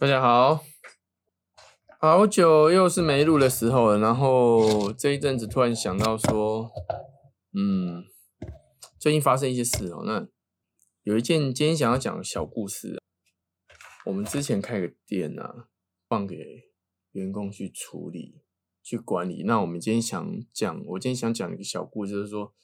大家好，好久又是没录的时候了。然后这一阵子突然想到说，嗯，最近发生一些事哦。那有一件今天想要讲的小故事。我们之前开个店啊，放给员工去处理、去管理。那我们今天想讲，我今天想讲一个小故事，就是说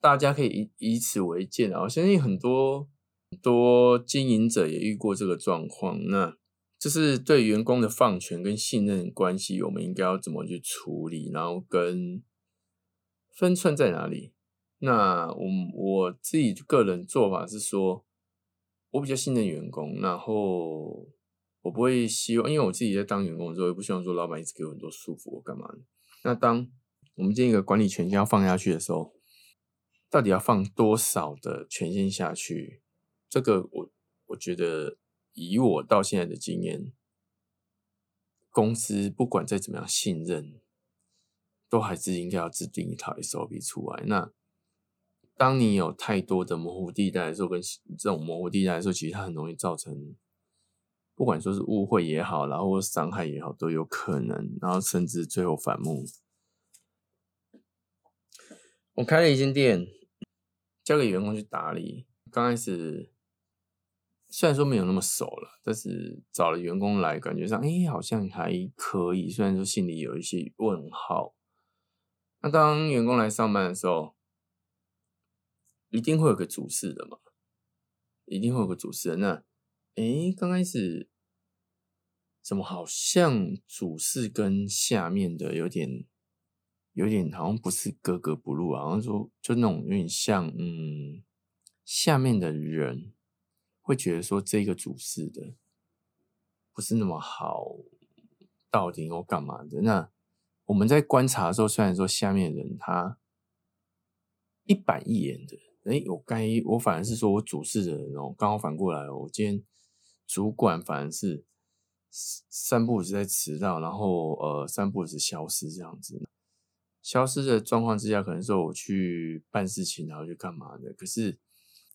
大家可以以以此为鉴啊。我相信很多很多经营者也遇过这个状况。那就是对员工的放权跟信任关系，我们应该要怎么去处理？然后跟分寸在哪里？那我我自己个人做法是说，我比较信任员工，然后我不会希望，因为我自己在当员工的时候，也不希望说老板一直给我很多束缚，我干嘛？那当我们这一个管理权限要放下去的时候，到底要放多少的权限下去？这个我我觉得。以我到现在的经验，公司不管再怎么样信任，都还是应该要制定一套 SOP 出来。那当你有太多的模糊地带的时候，跟这种模糊地带的时候，其实它很容易造成，不管说是误会也好，然后伤害也好，都有可能，然后甚至最后反目。我开了一间店，交给员工去打理，刚开始。虽然说没有那么熟了，但是找了员工来，感觉上哎好像还可以。虽然说心里有一些问号。那当员工来上班的时候，一定会有个主事的嘛，一定会有个主事的。那哎，刚开始怎么好像主事跟下面的有点有点好像不是格格不入啊？好像说就那种有点像嗯，下面的人。会觉得说这个主事的不是那么好，到底我干嘛的？那我们在观察的时候，虽然说下面人他一板一眼的，哎，我该我反而是说我主事的人哦，刚好反过来，我今天主管反而是三步是在迟到，然后呃三步是消失这样子，消失的状况之下，可能说我去办事情，然后去干嘛的，可是。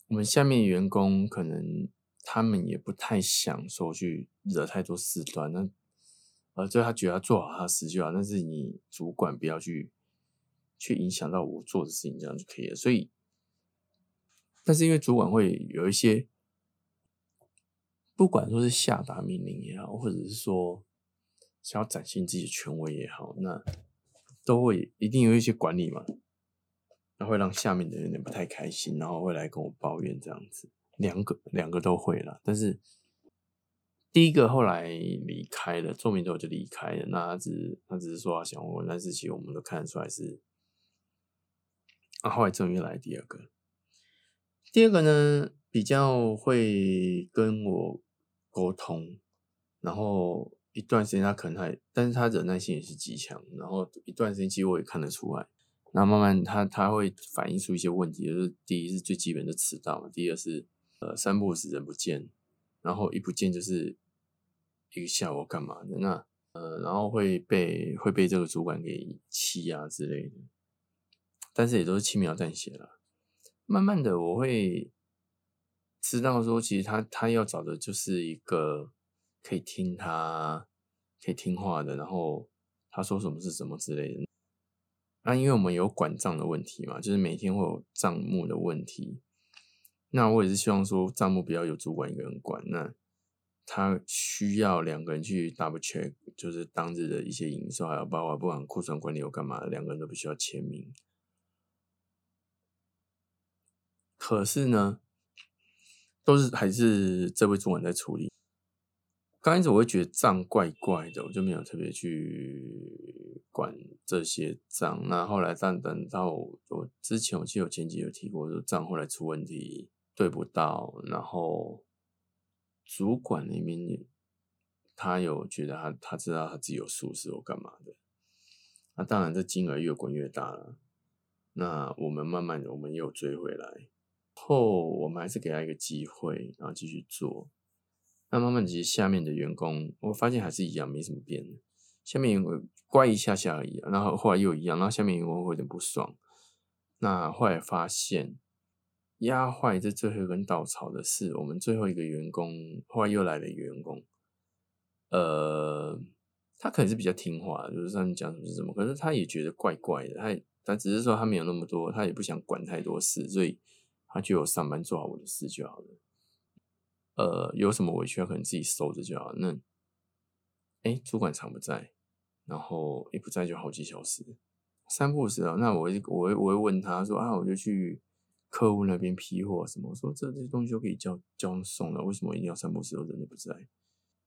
我们下面员工可能他们也不太想说去惹太多事端，那呃，就他觉得他做好他的事就好，但是你主管不要去去影响到我做的事情，这样就可以了。所以，但是因为主管会有一些，不管说是下达命令也好，或者是说想要展现自己的权威也好，那都会一定有一些管理嘛。那会让下面的人有点不太开心，然后会来跟我抱怨这样子，两个两个都会了。但是第一个后来离开了，做名之后就离开了。那他只他只是说想问，但是其实我们都看得出来是。啊，后来终于来第二个，第二个呢比较会跟我沟通，然后一段时间他可能还，但是他忍耐性也是极强，然后一段时间其实我也看得出来。那慢慢，他他会反映出一些问题，就是第一是最基本的迟到嘛，第二是呃三不五时人不见，然后一不见就是一个下午干嘛的，那呃然后会被会被这个主管给气啊之类的，但是也都是轻描淡写了。慢慢的，我会知道说，其实他他要找的就是一个可以听他可以听话的，然后他说什么是什么之类的。那因为我们有管账的问题嘛，就是每天会有账目的问题。那我也是希望说账目不要有主管一个人管，那他需要两个人去 double check，就是当日的一些营收，还有包括不管库存管理有干嘛，两个人都必须要签名。可是呢，都是还是这位主管在处理。刚开始我会觉得账怪怪的，我就没有特别去管这些账。那后来，但等到我之前，我记得我前几有提过，说账后来出问题，对不到，然后主管那边他有觉得他他知道他自己有疏失或干嘛的。那当然，这金额越滚越大了。那我们慢慢的，我们又追回来，后我们还是给他一个机会，然后继续做。那慢慢其实下面的员工，我发现还是一样，没什么变。下面员工乖一下下而已，然后后来又一样，然后下面员工会有点不爽。那后来发现压坏这最后一根稻草的是我们最后一个员工，后来又来了一个员工，呃，他可能是比较听话，就是上面讲什么是什么，可是他也觉得怪怪的，他他只是说他没有那么多，他也不想管太多事，所以他就有上班做好我的事就好了。呃，有什么委屈，可能自己收着就好。那，哎，主管常不在，然后一不在就好几小时，三不时啊。那我我我会问他说啊，我就去客户那边批货什么，我说这这些东西都可以叫叫送了，为什么一定要三不时都人都不在？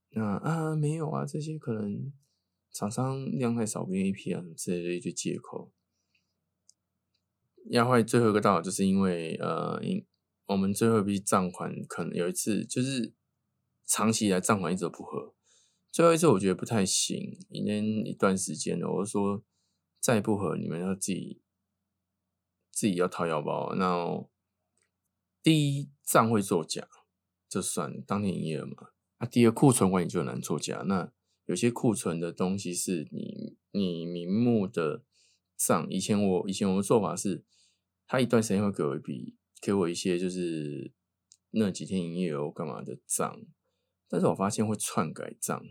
那啊，没有啊，这些可能厂商量太少，不愿意批啊，什么之类的一堆借口。压坏最后一个道就是因为呃，因。我们最后一笔账款可能有一次就是长期以来账款一直不合，最后一次我觉得不太行，已经一段时间了。我说再不合，你们要自己自己要掏腰包。那第一账会作假，就算当天营业额嘛？啊，第二库存管理就很难作假。那有些库存的东西是你你明目的账，以前我以前我的做法是，他一段时间会给我一笔。给我一些就是那几天营业额干嘛的账，但是我发现会篡改账，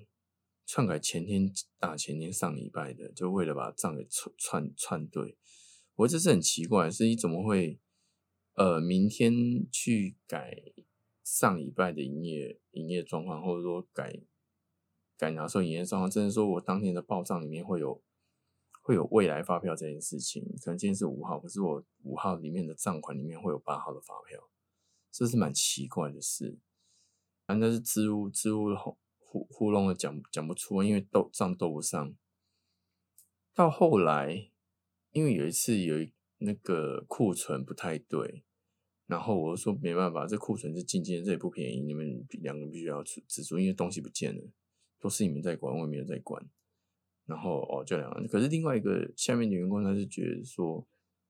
篡改前天大前天上礼拜的，就为了把账给串串串对。我这是很奇怪，是你怎么会呃明天去改上礼拜的营业营业状况，或者说改改拿收营业状况，甚至说我当天的报账里面会有。会有未来发票这件事情，可能今天是五号，可是我五号里面的账款里面会有八号的发票，这是蛮奇怪的事。反正是支吾支吾糊糊弄的讲讲不出，因为斗账斗不上。到后来，因为有一次有一那个库存不太对，然后我就说没办法，这库存是进件，这也不便宜，你们两个必须要出支出，因为东西不见了，都是你们在管，我也没有在管。然后哦，就两个人。可是另外一个下面的员工，他是觉得说，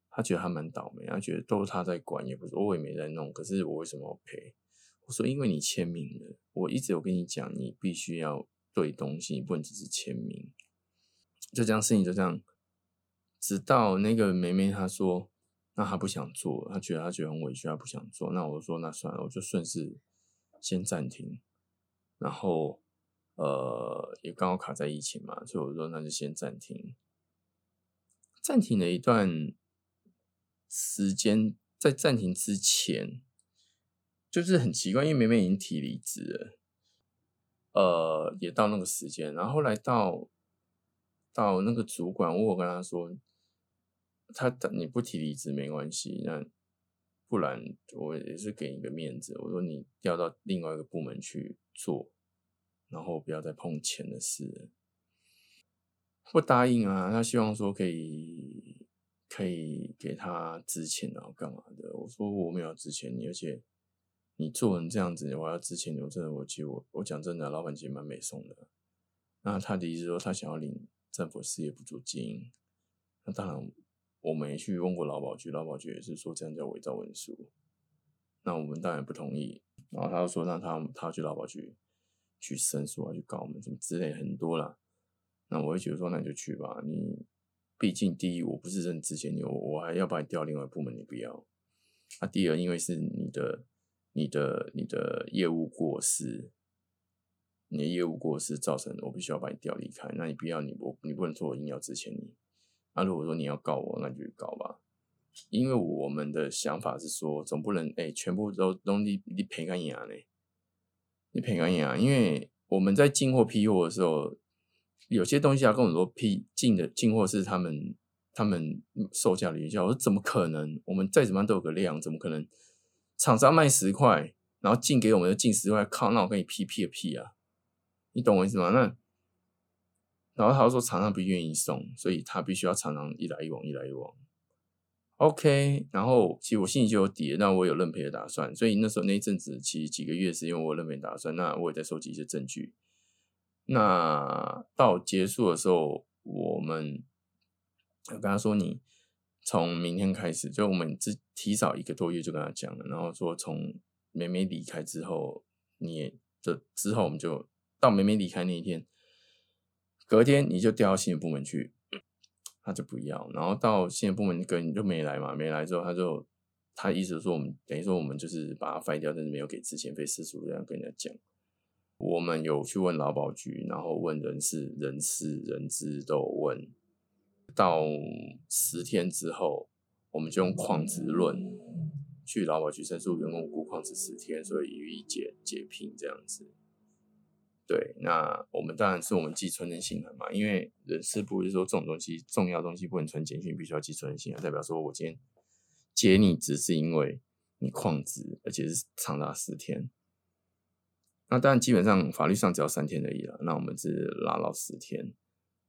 他觉得他蛮倒霉，他觉得都是他在管，也不是我也没在弄。可是我为什么要赔？我说因为你签名了，我一直有跟你讲，你必须要对东西，你不能只是签名。就这样事情就这样，直到那个梅梅她说，那她不想做，她觉得她觉得很委屈，她不想做。那我说那算了，我就顺势先暂停，然后。呃，也刚好卡在疫情嘛，所以我说那就先暂停。暂停了一段时间，在暂停之前，就是很奇怪，因为梅梅已经提离职了，呃，也到那个时间，然后后来到到那个主管，我跟他说，他你不提离职没关系，那不然我也是给你个面子，我说你调到另外一个部门去做。然后不要再碰钱的事，不答应啊！他希望说可以可以给他支钱然后干嘛的？我说我没有支钱你，而且你做人这样子，我要支钱我真的，我其实我我讲真的，老板其实蛮美送的。那他的意思说他想要领政府事业补助金，那当然我们也去问过劳保局，劳保局也是说这样叫伪造文书，那我们当然不同意。然后他就说那他他去劳保局。去申诉啊，去告我们什么之类很多啦。那我会觉得说，那你就去吧。你毕竟第一，我不是认之前你，我我还要把你调另外部门，你不要。啊，第二，因为是你的、你的、你的业务过失，你的业务过失造成我必须要把你调离开。那你不要，你我你不能说我硬要之前你。那如果说你要告我，那就去告吧。因为我们的想法是说，总不能哎，全部都都你你赔干牙呢。你赔干啊？因为我们在进货批货的时候，有些东西要跟我说批进的进货是他们他们售价的原价。我说怎么可能？我们再怎么样都有个量，怎么可能？厂商卖十块，然后进给我们就进十块，靠，那我跟你批批个屁啊！你懂我意思吗？那然后他说厂商不愿意送，所以他必须要常常一来一往，一来一往。OK，然后其实我心里就有底，那我有认赔的打算，所以那时候那一阵子其实几个月是因为我认赔打算，那我也在收集一些证据。那到结束的时候，我们我跟他说，你从明天开始，就我们只提早一个多月就跟他讲了，然后说从美美离开之后，你这之后我们就到美美离开那一天，隔天你就调到新的部门去。他就不要，然后到新的部门跟就没来嘛，没来之后他就他意思说我们等于说我们就是把他废掉，但是没有给之前费私塾这样跟人家讲。我们有去问劳保局，然后问人事、人事、人资都有问。到十天之后，我们就用旷职论去劳保局申诉员工无故旷职十天，所以予以解解聘这样子。对，那我们当然是我们寄存人信函嘛，因为人事部是说这种东西重要东西不能存简讯，必须要寄存人信函，代表说我今天解你只是因为你旷职，而且是长达十天。那当然基本上法律上只要三天而已了，那我们是拉到十天。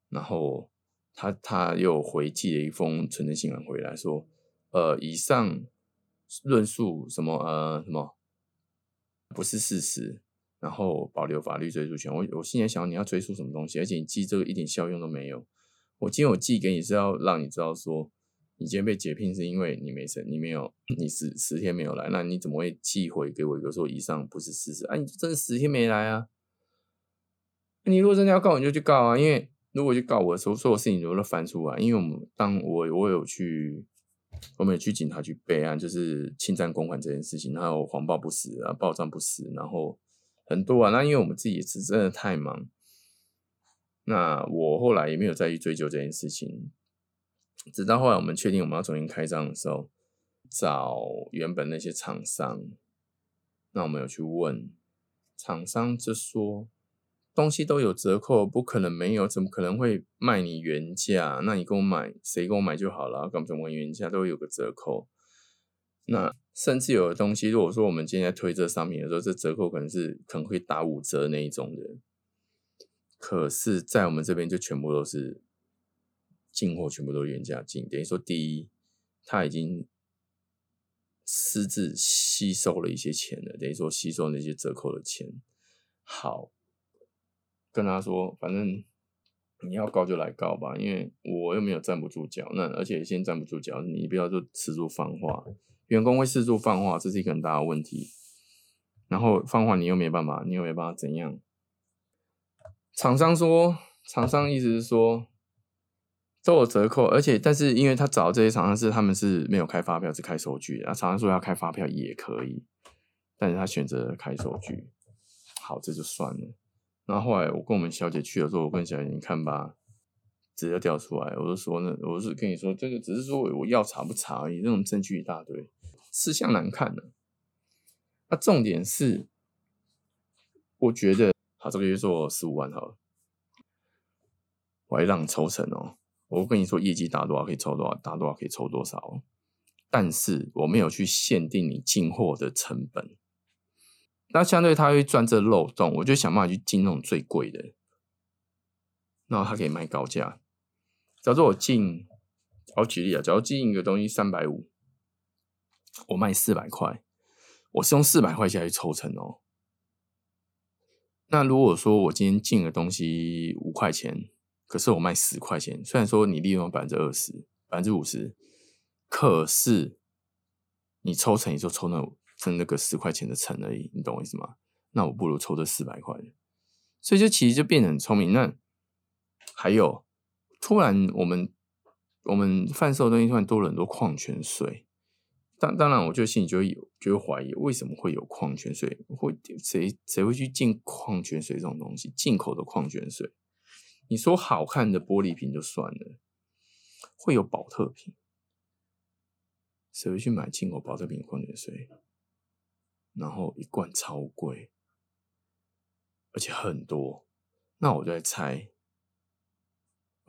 然后他他又回寄了一封存证信函回来说，呃，以上论述什么呃什么不是事实。然后保留法律追诉权。我我心里想，你要追诉什么东西？而且你寄这个一点效用都没有。我今天我寄给你是要让你知道说，你今天被解聘是因为你没审，你没有，你十十天没有来，那你怎么会寄回给我一个说以上不是事实？啊，你真的十天没来啊？你如果真的要告，你就去告啊。因为如果去告我，的时候所有事情都都翻出来。因为我们当我我有去，我们有去警察局备案，就是侵占公款这件事情，还有谎报不实啊，报账不实，然后。很多啊，那因为我们自己是真的太忙，那我后来也没有再去追究这件事情，直到后来我们确定我们要重新开张的时候，找原本那些厂商，那我们有去问厂商，就说东西都有折扣，不可能没有，怎么可能会卖你原价？那你给我买，谁给我买就好了，干嘛怎么原价都有个折扣？那甚至有的东西，如果说我们今天在推这商品的时候，这折扣可能是可能会打五折那一种的，可是，在我们这边就全部都是进货，全部都原价进。等于说，第一，他已经私自吸收了一些钱了，等于说吸收那些折扣的钱。好，跟他说，反正你要告就来告吧，因为我又没有站不住脚。那而且先站不住脚，你不要就吃住放话。员工会四处放话，这是一个很大的问题。然后放话你又没办法，你又没办法怎样？厂商说，厂商意思是说都有折扣，而且但是因为他找这些厂商是他们是没有开发票，是开收据。啊，厂商说要开发票也可以，但是他选择开收据。好，这就算了。然后后来我跟我们小姐去的时候，我跟小姐你看吧。直接调出来，我就说呢，我是跟你说，这个只是说我要查不查而已，这种证据一大堆，吃相难看的。那重点是，我觉得他这个月做十五万好了，我还让抽成哦。我跟你说，业绩达多少可以抽多少，达多少可以抽多少。但是我没有去限定你进货的成本，那相对他会钻这漏洞，我就想办法去进那种最贵的，然后他可以卖高价。假如说我进，我举例啊，假如进一个东西三百五，我卖四百块，我是用四百块钱去抽成哦。那如果说我今天进的东西五块钱，可是我卖十块钱，虽然说你利润百分之二十、百分之五十，可是你抽成也就抽那分那个十块钱的成而已，你懂我意思吗？那我不如抽这四百块，所以就其实就变得很聪明。那还有。突然，我们我们贩售的东西突然多了很多矿泉水，当当然，我就心里就会有就会怀疑，为什么会有矿泉水？会谁谁会去进矿泉水这种东西？进口的矿泉水，你说好看的玻璃瓶就算了，会有保特瓶，谁会去买进口保特瓶矿泉水？然后一罐超贵，而且很多，那我就在猜。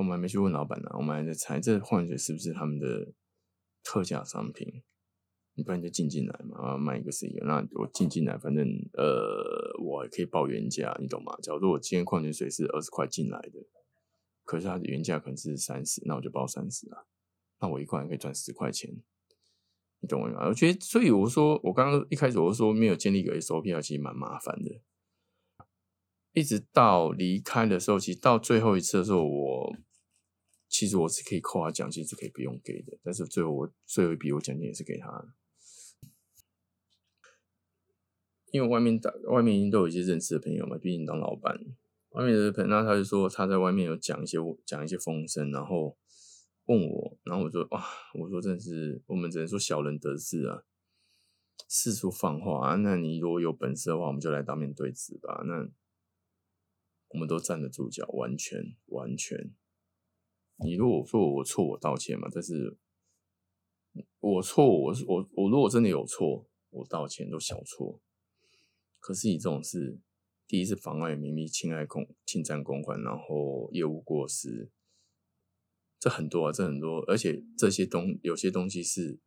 我们还没去问老板呢，我们还在猜这矿泉水是不是他们的特价商品？你不然就进进来嘛，卖一个是一个。那我进进来，反正呃，我还可以报原价，你懂吗？假如我今天矿泉水是二十块进来的，可是它的原价可能是三十，那我就报三十啊。那我一罐可以赚十块钱，你懂我意思吗？我觉得，所以我说，我刚刚一开始我说没有建立一个 SOP，啊其实蛮麻烦的。一直到离开的时候，其实到最后一次的时候，我。其实我是可以扣他奖金，是可以不用给的。但是最后我最后一笔我奖金也是给他，因为外面打外面已经都有一些认识的朋友嘛，毕竟当老板，外面的朋友，那他就说他在外面有讲一些讲一些风声，然后问我，然后我说哇，我说真是我们只能说小人得志啊，四处放话啊。那你如果有本事的话，我们就来当面对质吧。那我们都站得住脚，完全完全。你如果说我错，我道歉嘛。但是，我错，我我我如果真的有错，我道歉都小错。可是你这种事，第一是妨碍秘密、侵害公、侵占公款，然后业务过失，这很多啊，这很多，而且这些东有些东西是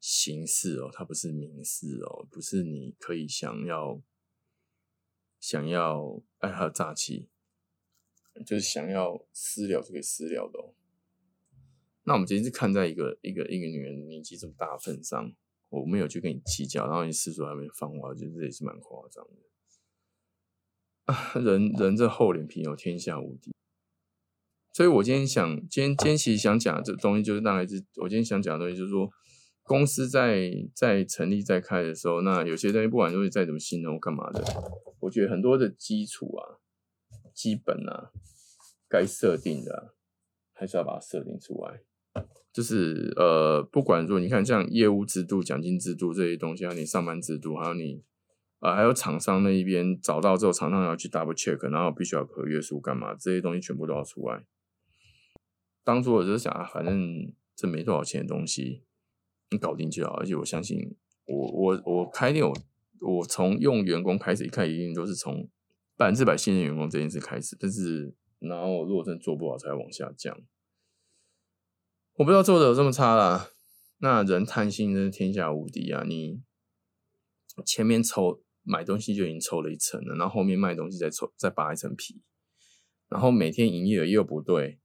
形式哦，它不是民事哦，不是你可以想要想要爱他诈欺。就是想要私了就可以私了的哦。那我们今天是看在一个一个一个女人年纪这么大份上，我没有去跟你计较，然后你四处还没放话，我觉得这也是蛮夸张的。人人这厚脸皮有天下无敌。所以我今天想，今天今天其实想讲这东西，就是大概是我今天想讲的东西，就是说公司在在成立在开的时候，那有些东西不管东西再怎么信任干嘛的，我觉得很多的基础啊。基本啊，该设定的还是要把它设定出来。就是呃，不管说你看像业务制度、奖金制度这些东西，还有你上班制度，还有你啊，还有厂商那一边找到之后，厂商要去 double check，然后必须要合约书干嘛？这些东西全部都要出来。当初我就是想啊，反正这没多少钱的东西，你搞定就好。而且我相信，我我我开店，我我从用员工开始，一开始一定都是从。百分之百信任员工这件事开始，但是然后如果真的做不好，才往下降。我不知道做的有这么差啦。那人贪心真是天下无敌啊！你前面抽买东西就已经抽了一层了，然后后面卖东西再抽再扒一层皮，然后每天营业额又不对，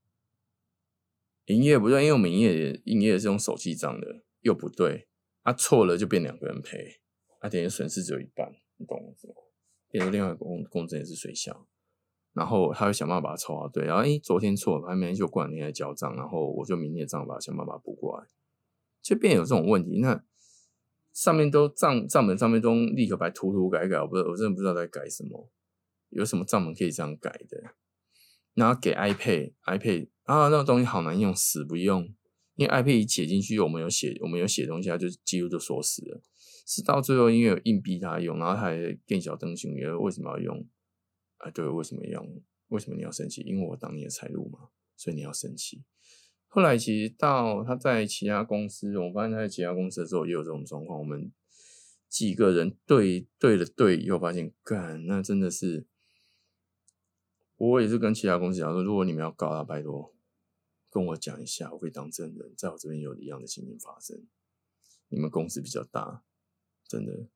营业不对，因为我们营业营业是用手记账的，又不对，啊错了就变两个人赔，啊等于损失只有一半，你懂我意思吗？变成另外一个工工程也是水小，然后他会想办法把它抽好，对，然后诶昨天错了，还没就过两天来交账，然后我就明天的账把它想办法补过来，就变有这种问题。那上面都账账本上面都立刻白涂涂改改，我不我真的不知道在改什么，有什么账本可以这样改的？然后给 iPad iPad 啊，那个东西好难用，死不用，因为 iPad 一写进去，我们有写我们有写东西，它就几乎就锁死了。是到最后，因为有硬逼他用，然后他还更小灯熊，也为什么要用？啊，对，为什么要用？为什么你要生气？因为我当你的财路嘛，所以你要生气。后来其实到他在其他公司，我发现他在其他公司的时候也有这种状况。我们几个人对对了对，以后发现，干，那真的是，我也是跟其他公司讲说，如果你们要告他，拜托跟我讲一下，我会当证人，在我这边有一样的情形发生。你们公司比较大。真的，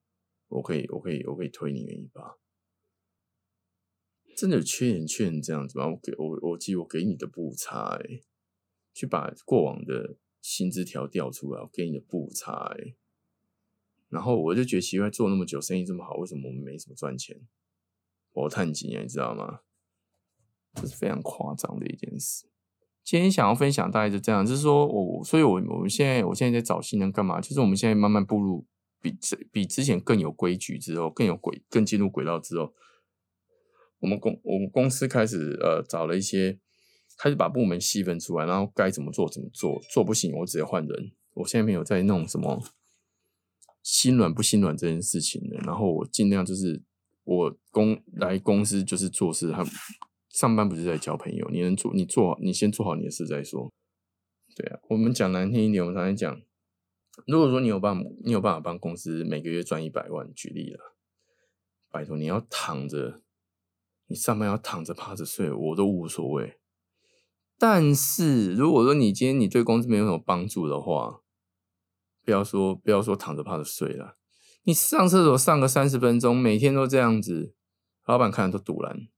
我可以，我可以，我可以推你们一把。真的有缺人，缺人这样子吗？我给我，我记我给你的不差，哎，去把过往的薪资条调出来，我给你的不差，哎。然后我就觉得奇怪，做那么久，生意这么好，为什么我们没什么赚钱？我叹气啊，你知道吗？这是非常夸张的一件事。今天想要分享大概是这样，就是说我，所以我我们现在，我现在在找新人干嘛？就是我们现在慢慢步入。比之比之前更有规矩之后，更有轨更进入轨道之后，我们公我们公司开始呃找了一些，开始把部门细分出来，然后该怎么做怎么做，做不行我直接换人。我现在没有在弄什么心软不心软这件事情的，然后我尽量就是我公来公司就是做事，很上班不是在交朋友，你能做你做好，你先做好你的事再说。对啊，我们讲难听一点，我们常常讲。如果说你有办，你有办法帮公司每个月赚一百万，举例了，拜托你要躺着，你上班要躺着趴着睡，我都无所谓。但是如果说你今天你对公司没有什么帮助的话，不要说不要说躺着趴着睡了，你上厕所上个三十分钟，每天都这样子，老板看了都堵然。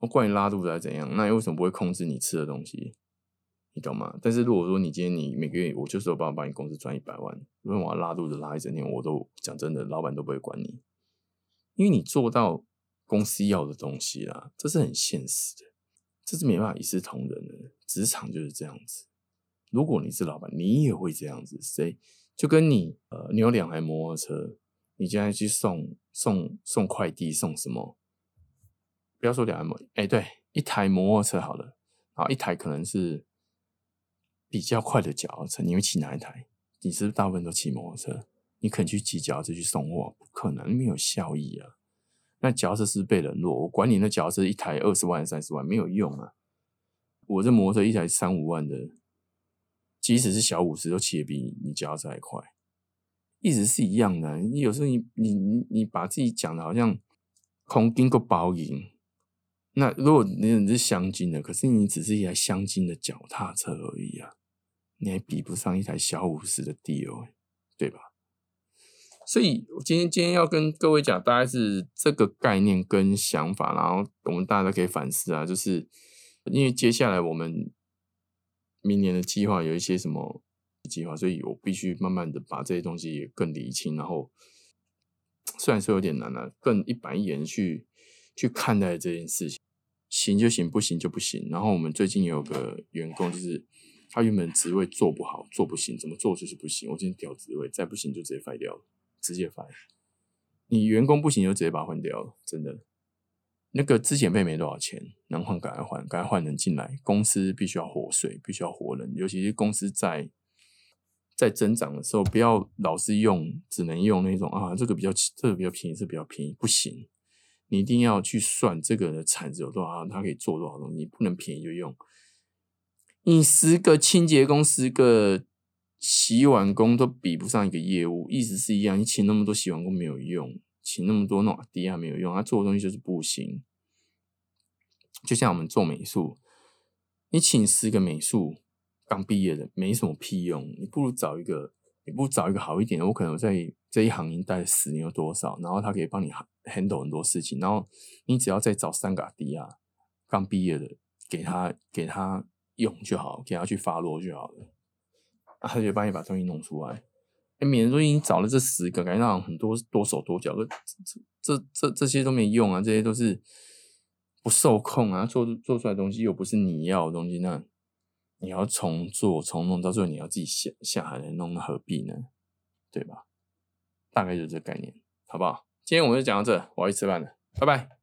我管你拉肚子还是怎样，那你为什么不会控制你吃的东西？你懂吗？但是如果说你今天你每个月我就是有办法帮你公司赚一百万，因为我要拉肚子拉一整天，我都讲真的，老板都不会管你，因为你做到公司要的东西啦，这是很现实的，这是没办法一视同仁的。职场就是这样子，如果你是老板，你也会这样子。谁就跟你呃，你有两台摩托车，你现在去送送送快递，送什么？不要说两台摩，哎，对，一台摩托车好了，然后一台可能是。比较快的脚踏车，你会骑哪一台？你是不是大部分都骑摩托车？你肯去骑脚踏车去送货？不可能，没有效益啊！那脚踏车是被冷落，我管你那脚踏车一台二十万、三十万没有用啊！我这摩托车一台三五万的，即使是小五十，都骑得比你你脚踏车还快，意思是一样的。你有时候你你你你把自己讲的好像空经过包赢，那如果你你是镶金的，可是你只是一台镶金的脚踏车而已啊，你还比不上一台小五十的 D O，对吧？所以，我今天今天要跟各位讲，大概是这个概念跟想法，然后我们大家都可以反思啊。就是因为接下来我们明年的计划有一些什么计划，所以我必须慢慢的把这些东西也更理清。然后虽然说有点难了，更一板一眼去去看待这件事情，行就行，不行就不行。然后我们最近有个员工，就是他原本职位做不好，做不行，怎么做就是不行。我今天调职位，再不行就直接废掉了。直接废，你员工不行就直接把它换掉了，真的。那个之前费没多少钱，能换赶快换，赶快换人进来。公司必须要活水，必须要活人，尤其是公司在在增长的时候，不要老是用，只能用那种啊，这个比较这个比较便宜，这比较便宜，不行。你一定要去算这个的产值有多少，它可以做多少东西，不能便宜就用。你十个清洁工，十个。洗碗工都比不上一个业务，意思是一样。你请那么多洗碗工没有用，请那么多那低压没有用，他做的东西就是不行。就像我们做美术，你请十个美术刚毕业的没什么屁用，你不如找一个，你不找一个好一点的。我可能在这一行已经待十年有多少，然后他可以帮你 handle 很多事情，然后你只要再找三个低压刚毕业的，给他给他用就好，给他去发落就好了。他就帮你把东西弄出来，哎，免得说你找了这十个，感觉上很多多手多脚，这这这这些都没用啊，这些都是不受控啊，做做出来的东西又不是你要的东西，那你要重做重弄，到最后你要自己下下海来弄，那何必呢？对吧？大概就是这个概念，好不好？今天我们就讲到这，我要去吃饭了，拜拜。